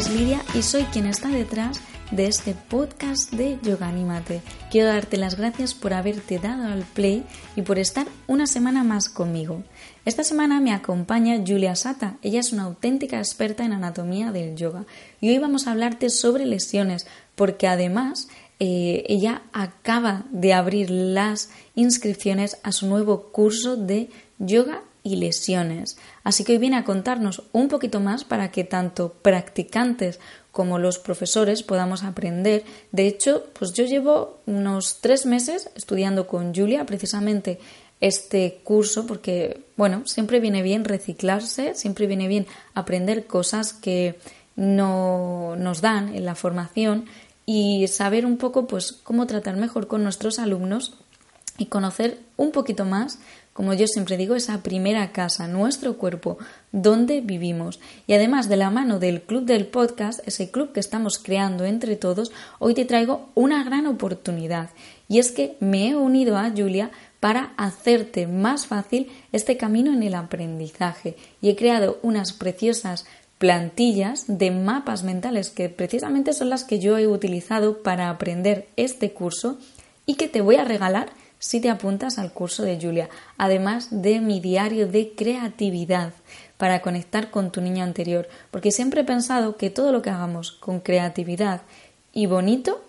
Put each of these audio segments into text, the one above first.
es Lidia y soy quien está detrás de este podcast de Yoga Anímate. Quiero darte las gracias por haberte dado al play y por estar una semana más conmigo. Esta semana me acompaña Julia Sata. Ella es una auténtica experta en anatomía del yoga y hoy vamos a hablarte sobre lesiones porque además eh, ella acaba de abrir las inscripciones a su nuevo curso de yoga y lesiones. Así que hoy viene a contarnos un poquito más para que tanto practicantes como los profesores podamos aprender. De hecho, pues yo llevo unos tres meses estudiando con Julia precisamente este curso porque, bueno, siempre viene bien reciclarse, siempre viene bien aprender cosas que no nos dan en la formación y saber un poco pues cómo tratar mejor con nuestros alumnos y conocer un poquito más como yo siempre digo, esa primera casa, nuestro cuerpo, donde vivimos. Y además de la mano del club del podcast, ese club que estamos creando entre todos, hoy te traigo una gran oportunidad. Y es que me he unido a Julia para hacerte más fácil este camino en el aprendizaje. Y he creado unas preciosas plantillas de mapas mentales que precisamente son las que yo he utilizado para aprender este curso y que te voy a regalar si te apuntas al curso de Julia, además de mi diario de creatividad para conectar con tu niño anterior, porque siempre he pensado que todo lo que hagamos con creatividad y bonito,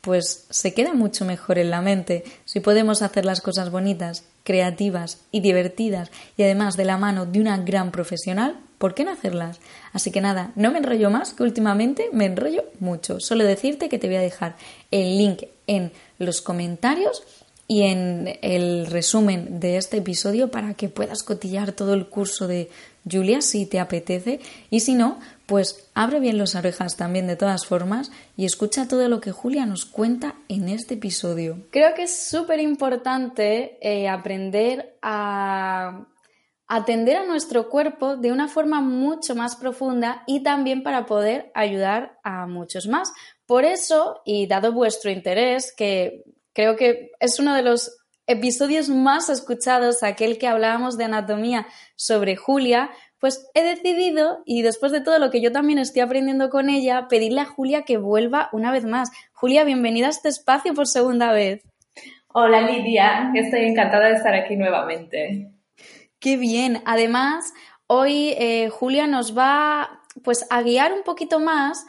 pues se queda mucho mejor en la mente. Si podemos hacer las cosas bonitas, creativas y divertidas y además de la mano de una gran profesional, ¿por qué no hacerlas? Así que nada, no me enrollo más, que últimamente me enrollo mucho. Solo decirte que te voy a dejar el link en los comentarios y en el resumen de este episodio para que puedas cotillar todo el curso de Julia si te apetece y si no, pues abre bien las orejas también de todas formas y escucha todo lo que Julia nos cuenta en este episodio. Creo que es súper importante eh, aprender a atender a nuestro cuerpo de una forma mucho más profunda y también para poder ayudar a muchos más. Por eso, y dado vuestro interés, que Creo que es uno de los episodios más escuchados, aquel que hablábamos de anatomía sobre Julia, pues he decidido, y después de todo lo que yo también estoy aprendiendo con ella, pedirle a Julia que vuelva una vez más. Julia, bienvenida a este espacio por segunda vez. Hola Lidia, estoy encantada de estar aquí nuevamente. Qué bien. Además, hoy eh, Julia nos va pues a guiar un poquito más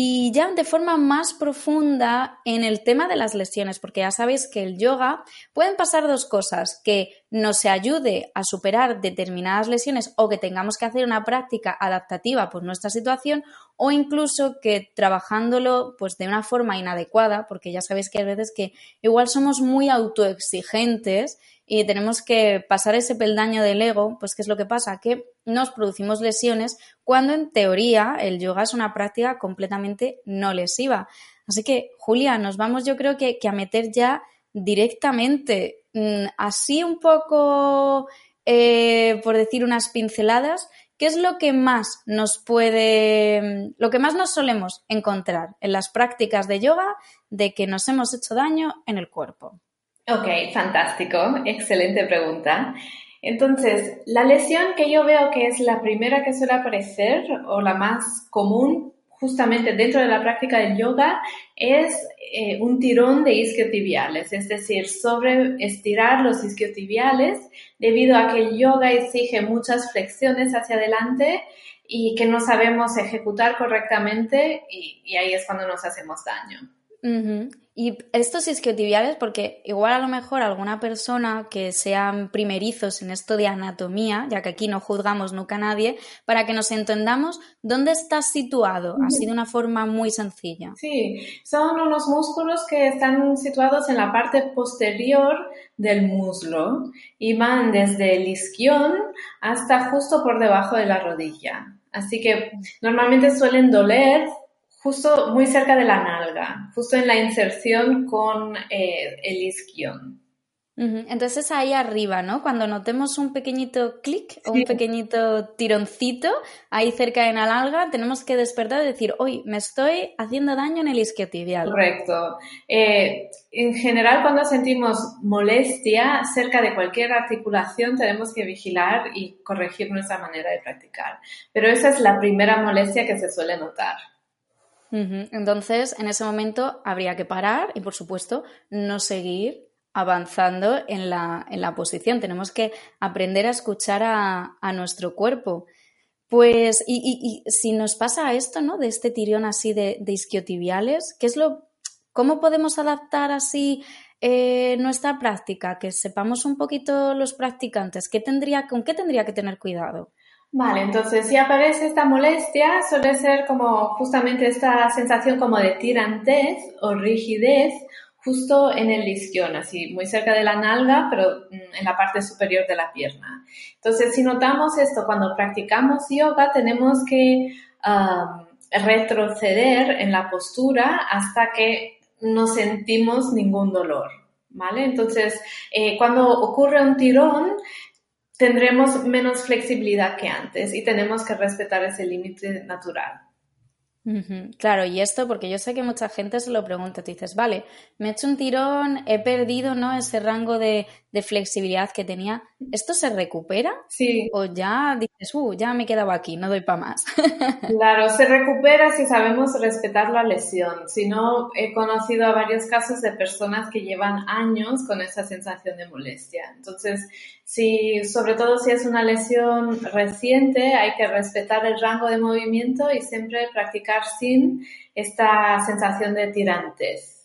y ya de forma más profunda en el tema de las lesiones, porque ya sabéis que el yoga pueden pasar dos cosas, que nos ayude a superar determinadas lesiones o que tengamos que hacer una práctica adaptativa por nuestra situación o incluso que trabajándolo pues de una forma inadecuada, porque ya sabéis que hay veces que igual somos muy autoexigentes y tenemos que pasar ese peldaño del ego, pues ¿qué es lo que pasa? Que nos producimos lesiones cuando en teoría el yoga es una práctica completamente no lesiva. Así que, Julia, nos vamos yo creo que, a meter ya directamente, así un poco, eh, por decir unas pinceladas, ¿qué es lo que más nos puede, lo que más nos solemos encontrar en las prácticas de yoga de que nos hemos hecho daño en el cuerpo? Ok, fantástico. Excelente pregunta. Entonces, la lesión que yo veo que es la primera que suele aparecer o la más común justamente dentro de la práctica del yoga es eh, un tirón de isquiotibiales, es decir, sobre estirar los isquiotibiales debido a que el yoga exige muchas flexiones hacia adelante y que no sabemos ejecutar correctamente y ahí es cuando nos hacemos daño. Y estos isquiotibiales, porque igual a lo mejor alguna persona que sean primerizos en esto de anatomía, ya que aquí no juzgamos nunca a nadie, para que nos entendamos dónde está situado, así de una forma muy sencilla. Sí, son unos músculos que están situados en la parte posterior del muslo y van desde el isquión hasta justo por debajo de la rodilla. Así que normalmente suelen doler justo muy cerca de la nalga, justo en la inserción con eh, el isquión. Entonces ahí arriba, ¿no? Cuando notemos un pequeñito clic o un pequeñito tironcito ahí cerca de la nalga, tenemos que despertar y decir, hoy me estoy haciendo daño en el isquiotibial. Correcto. Eh, en general, cuando sentimos molestia cerca de cualquier articulación, tenemos que vigilar y corregir nuestra manera de practicar. Pero esa es la primera molestia que se suele notar. Entonces, en ese momento habría que parar y, por supuesto, no seguir avanzando en la, posición. Tenemos que aprender a escuchar a, nuestro cuerpo. Pues, y, si nos pasa esto, ¿no? De este tirón así de, isquiotibiales, ¿qué es lo, ¿cómo podemos adaptar así eh, nuestra práctica? Que sepamos un poquito los practicantes, ¿qué tendría, ¿con qué tendría que tener cuidado? Vale, entonces si aparece esta molestia, suele ser como justamente esta sensación como de tirantez o rigidez justo en el isquión, así muy cerca de la nalga, pero mm, en la parte superior de la pierna. Entonces, si notamos esto cuando practicamos yoga, tenemos que retroceder en la postura hasta que no sentimos ningún dolor. ¿Vale? Entonces, eh, cuando ocurre un tirón, tendremos menos flexibilidad que antes y tenemos que respetar ese límite natural. Claro, y esto porque yo sé que mucha gente se lo pregunta, tú dices, vale, me he hecho un tirón, he perdido ¿no? ese rango de, de flexibilidad que tenía, ¿esto se recupera? Sí. O ya dices, uh, ya me he quedado aquí, no doy para más. claro, se recupera si sabemos respetar la lesión. Si no, he conocido a varios casos de personas que llevan años con esa sensación de molestia. Entonces, si, sobre todo si es una lesión reciente, hay que respetar el rango de movimiento y siempre practicar sin esta sensación de tirantes.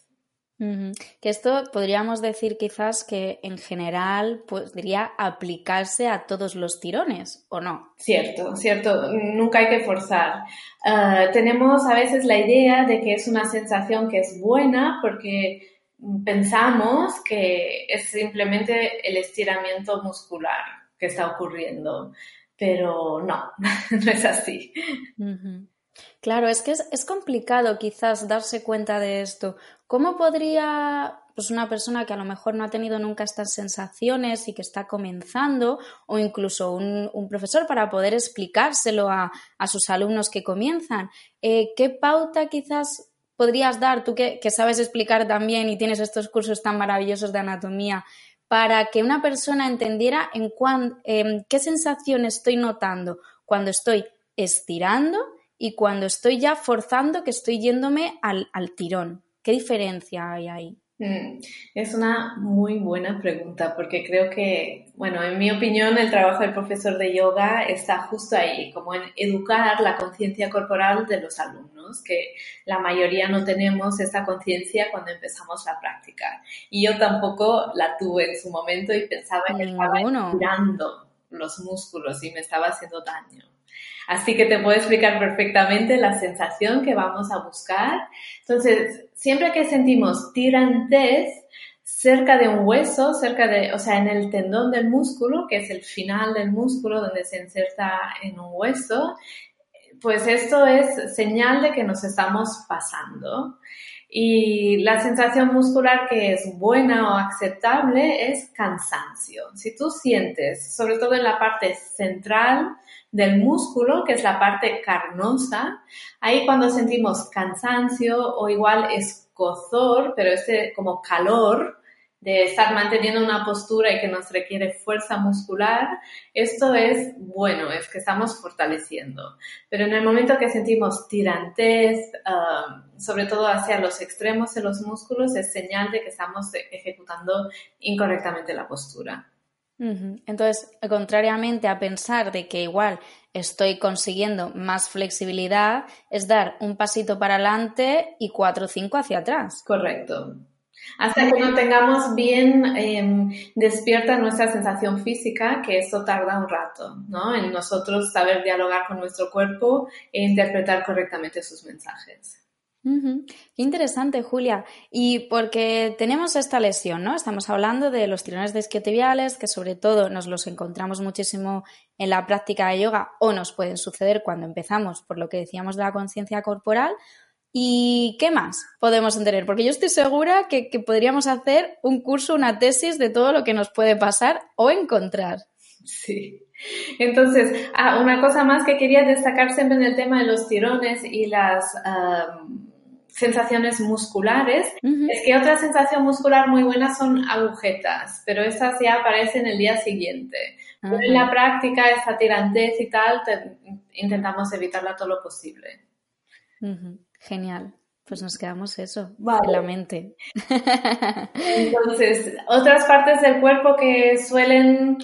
Que esto podríamos decir quizás que en general podría aplicarse a todos los tirones, ¿o no? Cierto, cierto, nunca hay que forzar. Ah, tenemos a veces la idea de que es una sensación que es buena porque pensamos que es simplemente el estiramiento muscular que está ocurriendo, pero no, no es así. Claro, es que es, complicado quizás darse cuenta de esto. ¿Cómo podría pues una persona que a lo mejor no ha tenido nunca estas sensaciones y que está comenzando, o incluso un, profesor para poder explicárselo a, sus alumnos que comienzan, eh, ¿qué pauta quizás podrías dar, tú que, sabes explicar también y tienes estos cursos tan maravillosos de anatomía, para que una persona entendiera en em, qué sensación estoy notando cuando estoy estirando y cuando estoy ya forzando que estoy yéndome al, tirón. ¿Qué diferencia hay ahí? Mm, es una muy buena pregunta porque creo que, bueno, en mi opinión el trabajo del profesor de yoga está justo ahí, como en educar la conciencia corporal de los alumnos, que la mayoría no tenemos esta conciencia cuando empezamos la práctica. Y yo tampoco la tuve en su momento y pensaba que estaba estirando los músculos y me estaba haciendo daño. Así que te puedo explicar perfectamente la sensación que vamos a buscar. Entonces, siempre que sentimos tirantez cerca de un hueso, cerca de, o sea, en el tendón del músculo, que es el final del músculo donde se inserta en un hueso, pues esto es señal de que nos estamos pasando. Y la sensación muscular que es buena o aceptable es cansancio. Si tú sientes, sobre todo en la parte central del músculo, que es la parte carnosa, ahí cuando sentimos cansancio o igual escozor, pero este como calor, de estar manteniendo una postura y que nos requiere fuerza muscular, esto es bueno, es que estamos fortaleciendo. Pero en el momento que sentimos tirantez, um, sobre todo hacia los extremos de los músculos, es señal de que estamos ejecutando incorrectamente la postura. Entonces, contrariamente a pensar de que igual estoy consiguiendo más flexibilidad, es dar un pasito para adelante y cuatro o cinco hacia atrás. Correcto. Hasta que no tengamos bien em, despierta nuestra sensación física, que eso tarda un rato, ¿no? En nosotros saber dialogar con nuestro cuerpo e interpretar correctamente sus mensajes. Qué interesante, Julia. Y porque tenemos esta lesión, ¿no? Estamos hablando de los tirones de isquiotibiales, que sobre todo nos los encontramos muchísimo en la práctica de yoga o nos pueden suceder cuando empezamos, por lo que decíamos de la conciencia corporal, ¿Y qué más podemos entender? Porque yo estoy segura que, podríamos hacer un curso, una tesis de todo lo que nos puede pasar o encontrar. Sí. Entonces, ah, una cosa más que quería destacar siempre en el tema de los tirones y las sensaciones musculares es que otra sensación muscular muy buena son agujetas, pero estas ya aparecen el día siguiente. En la práctica, esa tirantez y tal, intentamos evitarla todo lo posible. Genial. Pues nos quedamos eso en la mente. Entonces, otras partes del cuerpo que suelen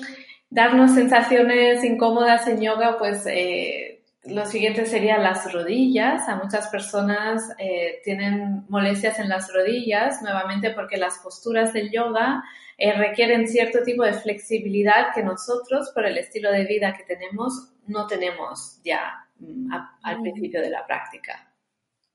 darnos sensaciones incómodas en yoga, pues eh, lo siguiente serían las rodillas. A muchas personas eh, tienen molestias en las rodillas, nuevamente porque las posturas del yoga eh, requieren cierto tipo de flexibilidad que nosotros, por el estilo de vida que tenemos, no tenemos ya mm, al principio de la práctica.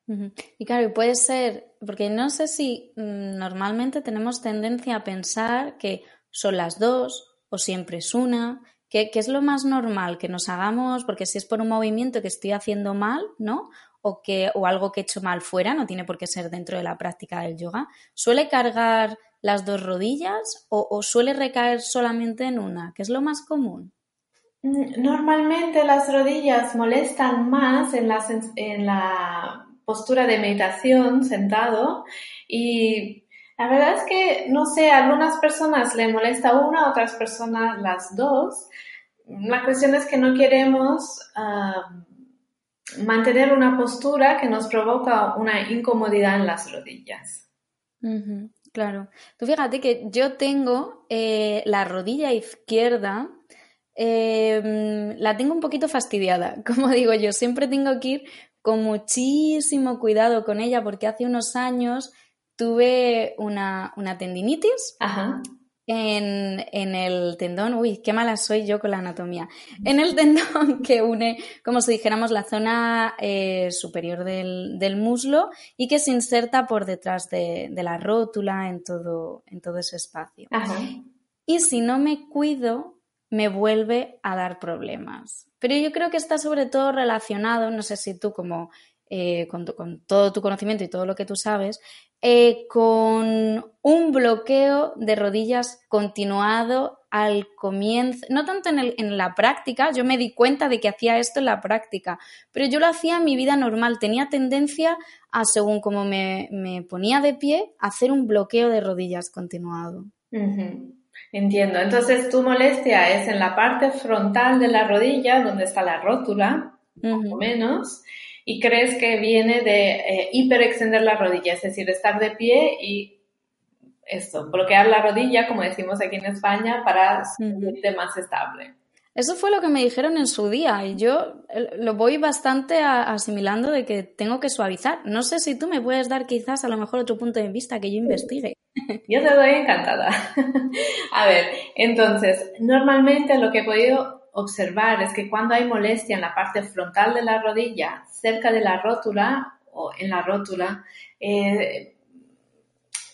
Y claro, puede ser, porque no sé si mm, normalmente tenemos tendencia a pensar que son las dos o siempre es una, que, es lo más normal que nos hagamos, porque si es por un movimiento que estoy haciendo mal, ¿no? O, que, o algo que he hecho mal fuera, no tiene por qué ser dentro de la práctica del yoga, ¿suele cargar las dos rodillas o, suele recaer solamente en una? ¿Qué es lo más común? Mm, normalmente las rodillas molestan más en en la postura de meditación sentado y la verdad es que, no sé, a algunas personas le molesta una, a otras personas las dos. La cuestión es que no queremos mantener una postura que nos provoca una incomodidad en las rodillas. claro. Tú fíjate que yo tengo eh, la rodilla izquierda, em, la tengo un poquito fastidiada. Como digo yo, siempre tengo que ir con muchísimo cuidado con ella porque hace unos años tuve una, tendinitis En, el tendón, uy, qué mala soy yo con la anatomía, en el tendón que une, como si dijéramos, la zona eh, superior del, muslo y que se inserta por detrás de, la rótula en todo, en todo ese espacio. Y si no me cuido, me vuelve a dar problemas. Pero yo creo que está sobre todo relacionado, no sé si tú como eh, con, todo tu conocimiento y todo lo que tú sabes, eh, con un bloqueo de rodillas continuado al comienzo, no tanto en, la práctica, yo me di cuenta de que hacía esto en la práctica, pero yo lo hacía en mi vida normal, tenía tendencia a, según como me, ponía de pie, hacer un bloqueo de rodillas continuado. Entiendo. Entonces, tu molestia es en la parte frontal de la rodilla, donde está la rótula, o menos, y crees que viene de eh, hiperextender la rodilla, es decir, estar de pie y esto, bloquear la rodilla, como decimos aquí en España, para sentirte más estable. Eso fue lo que me dijeron en su día y yo eh, lo voy bastante asimilando de que tengo que suavizar. No sé si tú me puedes dar quizás a lo mejor otro punto de vista que yo investigue. Yo te doy encantada. a ver, entonces, normalmente lo que he podido observar es que cuando hay molestia en la parte frontal de la rodilla, cerca de la rótula o en la rótula, eh,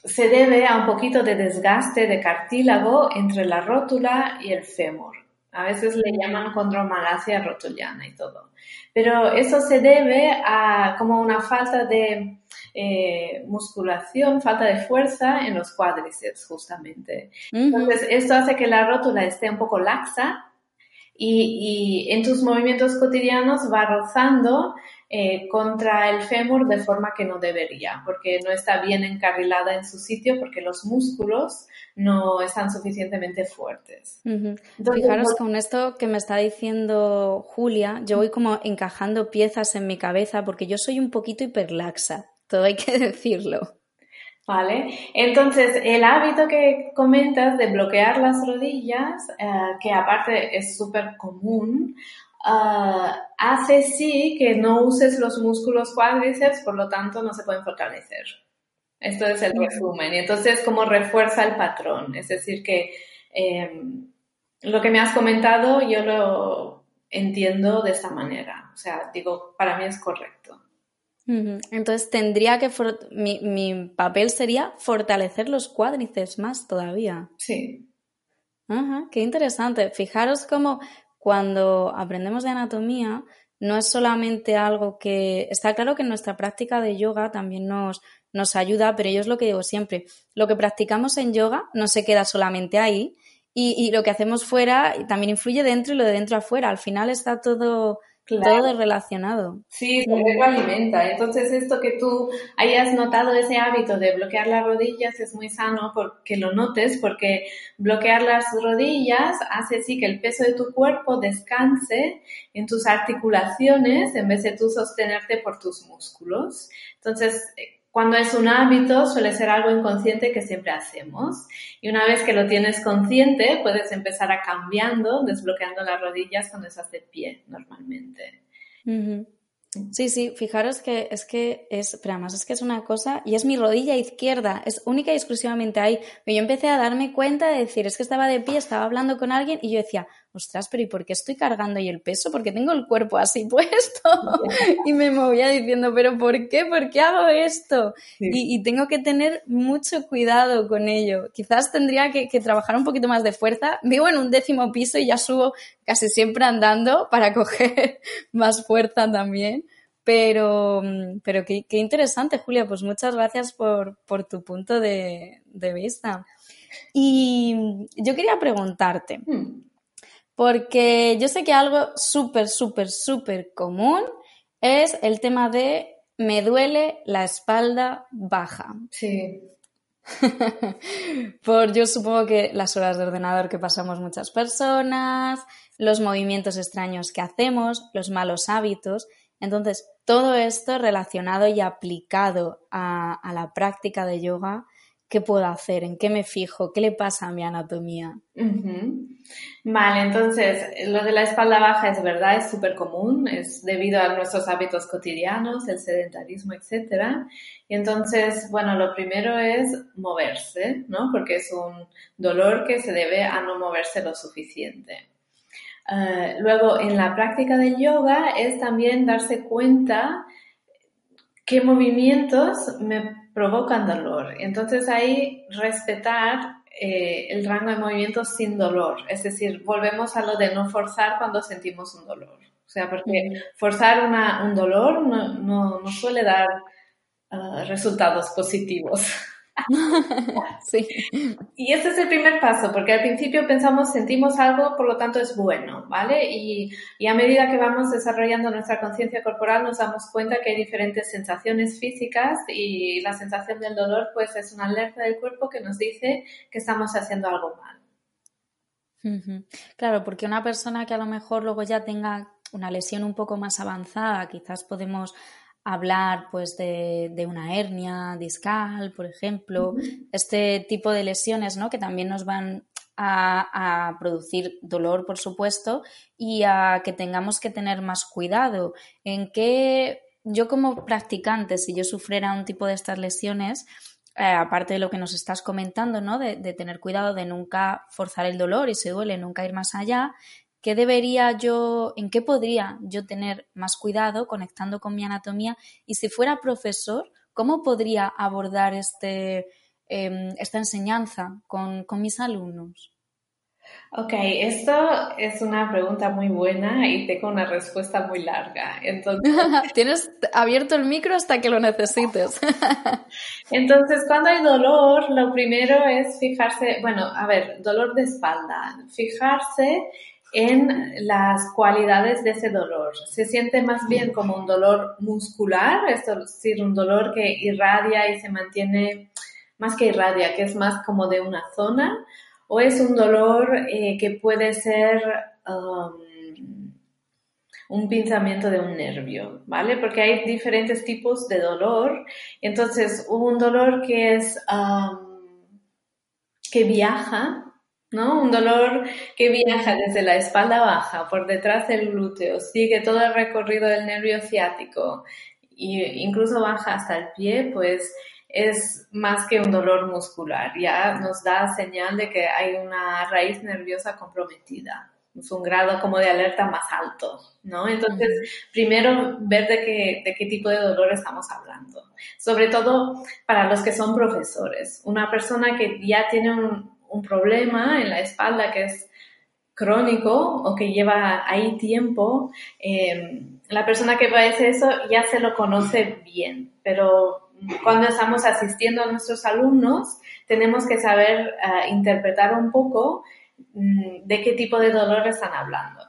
se debe a un poquito de desgaste de cartílago entre la rótula y el fémur. A veces le llaman condromalacia rotuliana y todo. Pero eso se debe a como una falta de eh, musculación, falta de fuerza en los cuádriceps justamente. Entonces, esto hace que la rótula esté un poco laxa y, en tus movimientos cotidianos va rozando eh, contra el fémur de forma que no debería, porque no está bien encarrilada en su sitio, porque los músculos no están suficientemente fuertes. Fijaros con esto que me está diciendo Julia, yo voy como encajando piezas en mi cabeza porque yo soy un poquito hiperlaxa, todo hay que decirlo. Vale, entonces el hábito que comentas de bloquear las rodillas, eh, que aparte es súper común, eh, hace sí que no uses los músculos cuádriceps, por lo tanto no se pueden fortalecer. Esto es el resumen. Y entonces, como refuerza el patrón. Es decir, que em, lo que me has comentado yo lo entiendo de esta manera. O sea, digo, para mí es correcto. Entonces tendría que, mi, papel sería fortalecer los cuádriceps más todavía. Sí. Ajá, qué interesante. Fijaros cómo cuando aprendemos de anatomía no es solamente algo que está claro que en nuestra práctica de yoga también nos, nos ayuda, pero yo es lo que digo siempre, lo que practicamos en yoga no se queda solamente ahí y, y lo que hacemos fuera también influye dentro y lo de dentro afuera. Al final está todo todo relacionado. Sí, porque lo alimenta. Entonces, esto que tú hayas notado ese hábito de bloquear las rodillas es muy sano porque lo notes, porque bloquear las rodillas hace sí que el peso de tu cuerpo descanse en tus articulaciones en vez de tú sostenerte por tus músculos. Entonces, cuando es un hábito, suele ser algo inconsciente que siempre hacemos. Y una vez que lo tienes consciente, puedes empezar a cambiando, desbloqueando las rodillas cuando estás de pie normalmente. Sí, sí, fijaros que es que es, pero además es que es una cosa, y es mi rodilla izquierda, es única y exclusivamente ahí. Pero yo empecé a darme cuenta de decir, es que estaba de pie, estaba hablando con alguien y yo decía, ostras, pero ¿y por qué estoy cargando ahí el peso? Porque tengo el cuerpo así puesto. y me movía diciendo, pero ¿por qué? ¿Por qué hago esto? Y, tengo que tener mucho cuidado con ello. Quizás tendría que, que trabajar un poquito más de fuerza. Vivo en un décimo piso y ya subo casi siempre andando para coger más fuerza también. Pero, pero qué, interesante, Julia. Pues muchas gracias por, tu punto de, vista. Y yo quería preguntarte, hmm. Porque yo sé que algo súper, súper, súper común es el tema de me duele la espalda baja. Sí. Por yo supongo que las horas de ordenador que pasamos muchas personas, los movimientos extraños que hacemos, los malos hábitos. Entonces, todo esto relacionado y aplicado a, la práctica de yoga, ¿qué puedo hacer? ¿En qué me fijo? ¿Qué le pasa a mi anatomía? Vale, entonces lo de la espalda baja es verdad, es súper común, es debido a nuestros hábitos cotidianos, el sedentarismo, etc. Y entonces, bueno, lo primero es moverse, ¿no? Porque es un dolor que se debe a no moverse lo suficiente. Eh, luego, en la práctica de yoga es también darse cuenta qué movimientos me provocan dolor. Entonces ahí respetar eh, el rango de movimientos sin dolor. Es decir, volvemos a lo de no forzar cuando sentimos un dolor. O sea, porque forzar un dolor no, suele dar eh, resultados positivos. sí. Y ese es el primer paso, porque al principio pensamos, sentimos algo, por lo tanto es bueno, ¿vale? Y, a medida que vamos desarrollando nuestra conciencia corporal nos damos cuenta que hay diferentes sensaciones físicas y la sensación del dolor pues es una alerta del cuerpo que nos dice que estamos haciendo algo mal. Claro, porque una persona que a lo mejor luego ya tenga una lesión un poco más avanzada, quizás podemos hablar pues de, una hernia discal, por ejemplo, este tipo de lesiones ¿no? que también nos van a, a, producir dolor, por supuesto, y a que tengamos que tener más cuidado. En que yo como practicante, si yo sufriera un tipo de estas lesiones, eh, aparte de lo que nos estás comentando, ¿no? De, de, tener cuidado de nunca forzar el dolor y si duele, nunca ir más allá, ¿Qué debería yo, en qué podría yo tener más cuidado conectando con mi anatomía? Y si fuera profesor, ¿cómo podría abordar este, em, esta enseñanza con, mis alumnos? Ok, esto es una pregunta muy buena y tengo una respuesta muy larga. Entonces... Tienes abierto el micro hasta que lo necesites. Entonces, cuando hay dolor, lo primero es fijarse, bueno, a ver, dolor de espalda, fijarse en las cualidades de ese dolor. Se siente más bien como un dolor muscular, es decir, un dolor que irradia y se mantiene, más que irradia, que es más como de una zona, o es un dolor eh, que puede ser um, un pinzamiento de un nervio, ¿vale? Porque hay diferentes tipos de dolor. Entonces, un dolor que es, que viaja, ¿no? Un dolor que viaja desde la espalda baja, por detrás del glúteo, sigue todo el recorrido del nervio ciático e incluso baja hasta el pie, pues es más que un dolor muscular, ya nos da señal de que hay una raíz nerviosa comprometida es un grado como de alerta más alto, ¿no? Entonces, primero ver de qué, de qué tipo de dolor estamos hablando. Sobre todo para los que son profesores. Una persona que ya tiene un, un problema en la espalda que es crónico o que lleva ahí tiempo, eh, la persona que padece eso ya se lo conoce bien, pero cuando estamos asistiendo a nuestros alumnos tenemos que saber eh, interpretar un poco Mm, de qué tipo de dolor están hablando.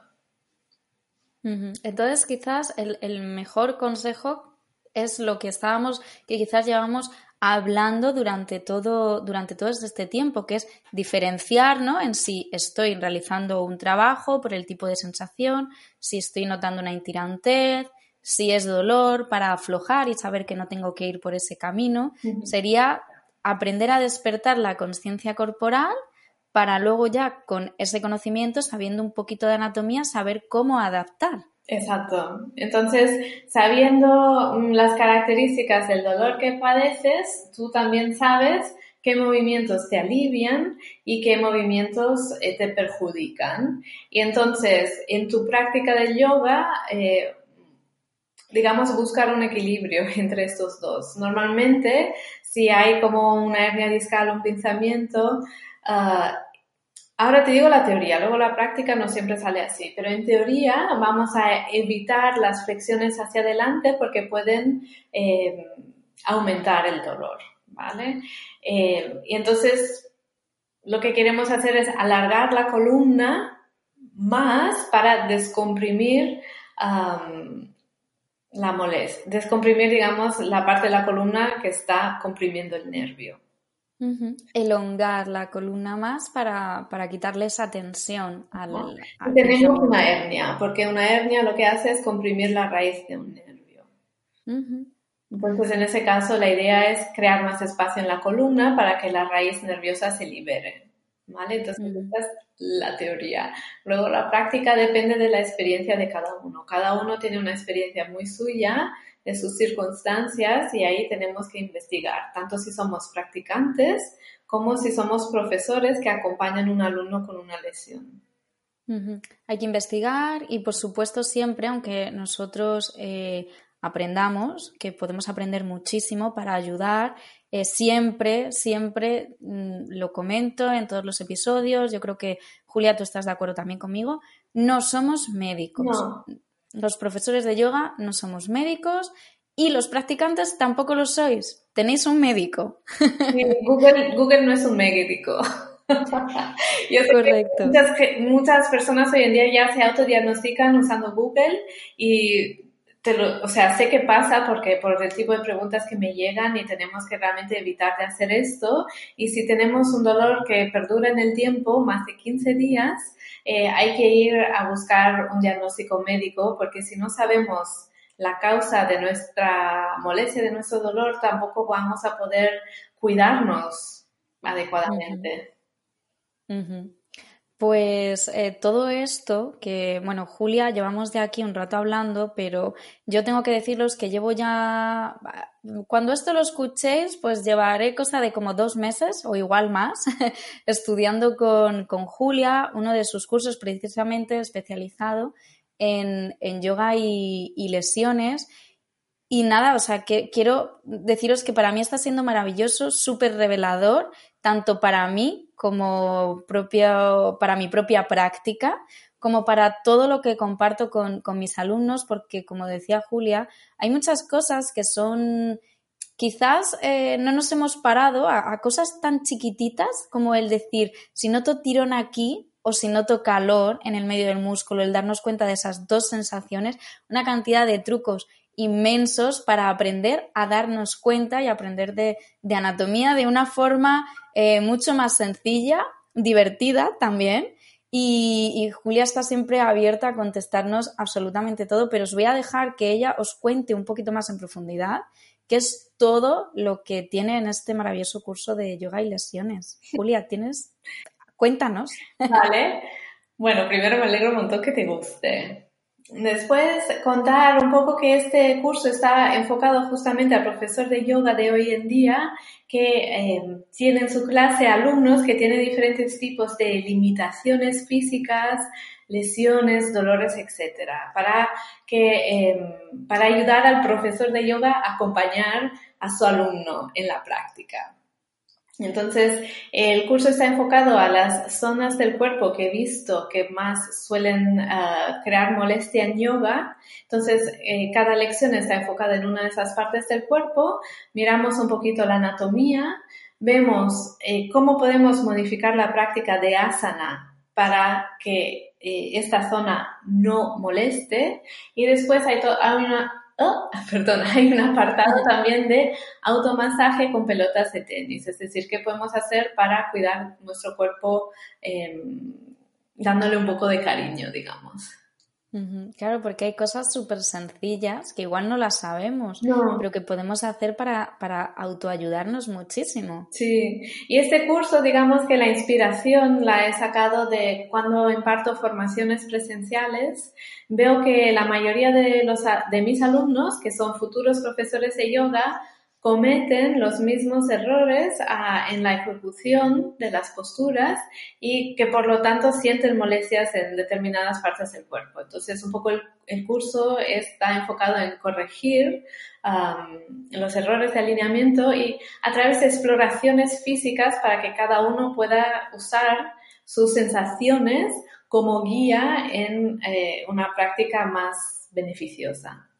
Entonces, quizás el, mejor consejo es lo que estábamos, que quizás llevamos hablando durante todo, durante todo este tiempo, que es diferenciar ¿no? en si estoy realizando un trabajo por el tipo de sensación, si estoy notando una intirantez, si es dolor para aflojar y saber que no tengo que ir por ese camino. Sería aprender a despertar la conciencia corporal para luego ya con ese conocimiento, sabiendo un poquito de anatomía, saber cómo adaptar. Exacto. Entonces, sabiendo mm, las características del dolor que padeces, tú también sabes qué movimientos te alivian y qué movimientos eh, te perjudican. Y entonces, en tu práctica del yoga, eh, digamos, buscar un equilibrio entre estos dos. Normalmente, si hay como una hernia discal, un pinzamiento, Ah, ahora te digo la teoría, luego la práctica no siempre sale así, pero en teoría vamos a evitar las flexiones hacia adelante porque pueden eh, aumentar el dolor, ¿vale? Eh, y entonces lo que queremos hacer es alargar la columna más para descomprimir la molestia, descomprimir, digamos, la parte de la columna que está comprimiendo el nervio. Elongar la columna más para, quitarle esa tensión al, Tenemos una hernia, porque una hernia lo que hace es comprimir la raíz de un nervio. Entonces, en ese caso, la idea es crear más espacio en la columna para que la raíz nerviosa se libere. ¿Vale? Entonces, esta es la teoría. Luego, la práctica depende de la experiencia de cada uno. Cada uno tiene una experiencia muy suya de sus circunstancias y ahí tenemos que investigar, tanto si somos practicantes como si somos profesores que acompañan a un alumno con una lesión. Hay que investigar y, por supuesto, siempre, aunque nosotros eh, aprendamos, que podemos aprender muchísimo para ayudar, eh, siempre, siempre mm, lo comento en todos los episodios. Yo creo que, Julia, tú estás de acuerdo también conmigo. No somos médicos. Los profesores de yoga no somos médicos y los practicantes tampoco lo sois. Tenéis un médico. Google, no es un médico. Correcto. muchas, personas hoy en día ya se autodiagnostican usando Google y te o sea, sé qué pasa porque por el tipo de preguntas que me llegan y tenemos que realmente evitar de hacer esto. Y si tenemos un dolor que perdura en el tiempo, más de 15 días, eh, hay que ir a buscar un diagnóstico médico porque si no sabemos la causa de nuestra molestia, de nuestro dolor, tampoco vamos a poder cuidarnos adecuadamente. Pues eh, todo esto, que bueno, Julia, llevamos de aquí un rato hablando, pero yo tengo que deciros que llevo ya, cuando esto lo escuchéis, pues llevaré cosa de como dos meses o igual más estudiando con, Julia uno de sus cursos precisamente especializado en, yoga y, y lesiones. Y nada, o sea, que quiero deciros que para mí está siendo maravilloso, súper revelador, tanto para mí como propio, para mi propia práctica, como para todo lo que comparto con, mis alumnos, porque como decía Julia, hay muchas cosas que son quizás eh, no nos hemos parado a, cosas tan chiquititas como el decir, si noto tirón aquí o si noto calor en el medio del músculo, el darnos cuenta de esas dos sensaciones, una cantidad de trucos inmensos para aprender a darnos cuenta y aprender de, anatomía de una forma eh, mucho más sencilla, divertida también y, Julia está siempre abierta a contestarnos absolutamente todo, pero os voy a dejar que ella os cuente un poquito más en profundidad qué es todo lo que tiene en este maravilloso curso de yoga y lesiones. Julia, ¿tienes? Cuéntanos. Vale. Bueno, primero me alegro un montón que te guste. Después, contar un poco que este curso está enfocado justamente al profesor de yoga de hoy en día, que eh, tiene en su clase alumnos que tienen diferentes tipos de limitaciones físicas, lesiones, dolores, etcétera, para que em, para ayudar al profesor de yoga a acompañar a su alumno en la práctica. Entonces, el curso está enfocado a las zonas del cuerpo que he visto que más suelen ah, crear molestia en yoga. Entonces, eh, cada lección está enfocada en una de esas partes del cuerpo. Miramos un poquito la anatomía, vemos eh, cómo podemos modificar la práctica de asana para que eh, esta zona no moleste. Y después hay, hay una Oh, perdón, hay un apartado también de automasaje con pelotas de tenis, es decir, qué podemos hacer para cuidar nuestro cuerpo em, dándole un poco de cariño, digamos. Claro, porque hay cosas súper sencillas que igual no las sabemos, pero que podemos hacer para, para autoayudarnos muchísimo. Sí, y este curso, digamos que la inspiración la he sacado de cuando imparto formaciones presenciales. Veo que la mayoría de, los, de mis alumnos, que son futuros profesores de yoga, cometen los mismos errores ah, en la ejecución de las posturas y que por lo tanto sienten molestias en determinadas partes del cuerpo. Entonces, un poco el, curso está enfocado en corregir los errores de alineamiento y a través de exploraciones físicas para que cada uno pueda usar sus sensaciones como guía en eh, una práctica más beneficiosa.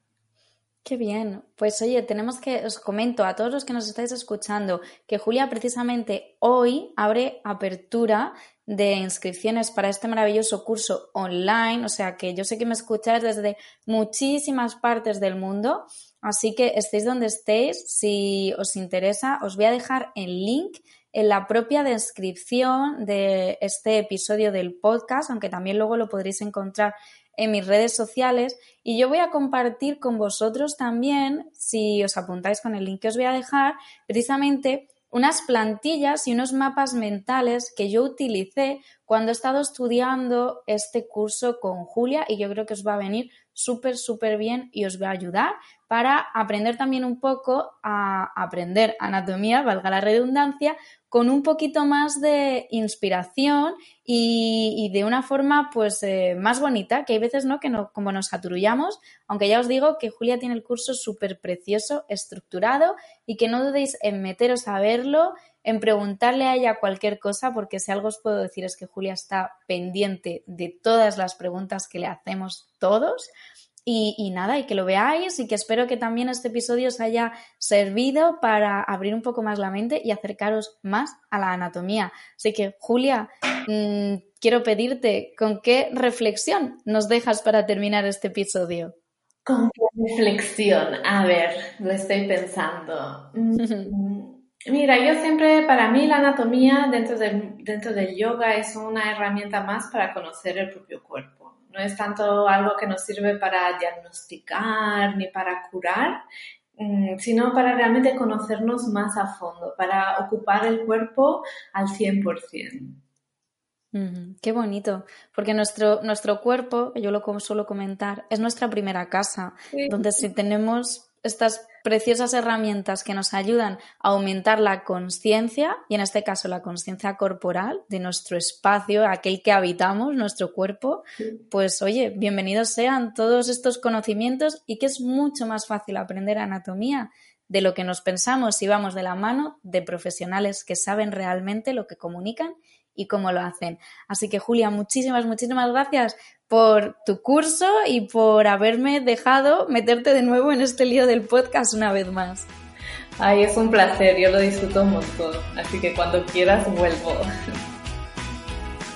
Qué bien. Pues oye, tenemos que, os comento a todos los que nos estáis escuchando que Julia precisamente hoy abre apertura de inscripciones para este maravilloso curso online. O sea que yo sé que me escucháis desde muchísimas partes del mundo. Así que estéis donde estéis, si os interesa, os voy a dejar el link en la propia descripción de este episodio del podcast, aunque también luego lo podréis encontrar en mis redes sociales y yo voy a compartir con vosotros también, si os apuntáis con el link que os voy a dejar, precisamente unas plantillas y unos mapas mentales que yo utilicé cuando he estado estudiando este curso con Julia y yo creo que os va a venir súper, súper bien y os va a ayudar para aprender también un poco a aprender anatomía, valga la redundancia, con un poquito más de inspiración y, de una forma pues eh, más bonita, que hay veces no que no, como nos aturullamos, aunque ya os digo que Julia tiene el curso súper precioso, estructurado y que no dudéis en meteros a verlo, en preguntarle a ella cualquier cosa, porque si algo os puedo decir es que Julia está pendiente de todas las preguntas que le hacemos todos. Y, nada, y que lo veáis y que espero que también este episodio os haya servido para abrir un poco más la mente y acercaros más a la anatomía. Así que, Julia, mm, quiero pedirte, ¿con qué reflexión nos dejas para terminar este episodio? ¿Con qué reflexión? A ver, lo estoy pensando. Mm, mira, yo siempre, para mí la anatomía dentro dentro del yoga es una herramienta más para conocer el propio cuerpo no es tanto algo que nos sirve para diagnosticar ni para curar, mm, sino para realmente conocernos más a fondo, para ocupar el cuerpo al 100%. qué bonito, porque nuestro, nuestro cuerpo, yo lo suelo comentar, es nuestra primera casa, donde si tenemos estas preciosas herramientas que nos ayudan a aumentar la conciencia, y en este caso la conciencia corporal de nuestro espacio, aquel que habitamos, nuestro cuerpo, pues oye, bienvenidos sean todos estos conocimientos y que es mucho más fácil aprender anatomía de lo que nos pensamos si vamos de la mano de profesionales que saben realmente lo que comunican y cómo lo hacen. Así que Julia, muchísimas, muchísimas gracias por tu curso y por haberme dejado meterte de nuevo en este lío del podcast una vez más. Ay, es un placer, yo lo disfruto montón, así que cuando quieras vuelvo.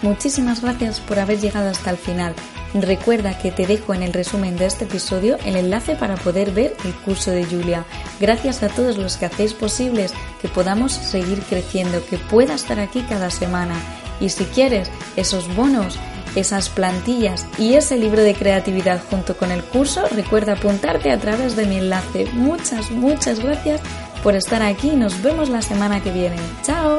Muchísimas gracias por haber llegado hasta el final. Recuerda que te dejo en el resumen de este episodio el enlace para poder ver el curso de Julia. Gracias a todos los que hacéis posibles que podamos seguir creciendo, que pueda estar aquí cada semana. Y si quieres esos bonos esas plantillas y ese libro de creatividad junto con el curso, recuerda apuntarte a través de mi enlace. Muchas, muchas gracias por estar aquí. Nos vemos la semana que viene. ¡Chao!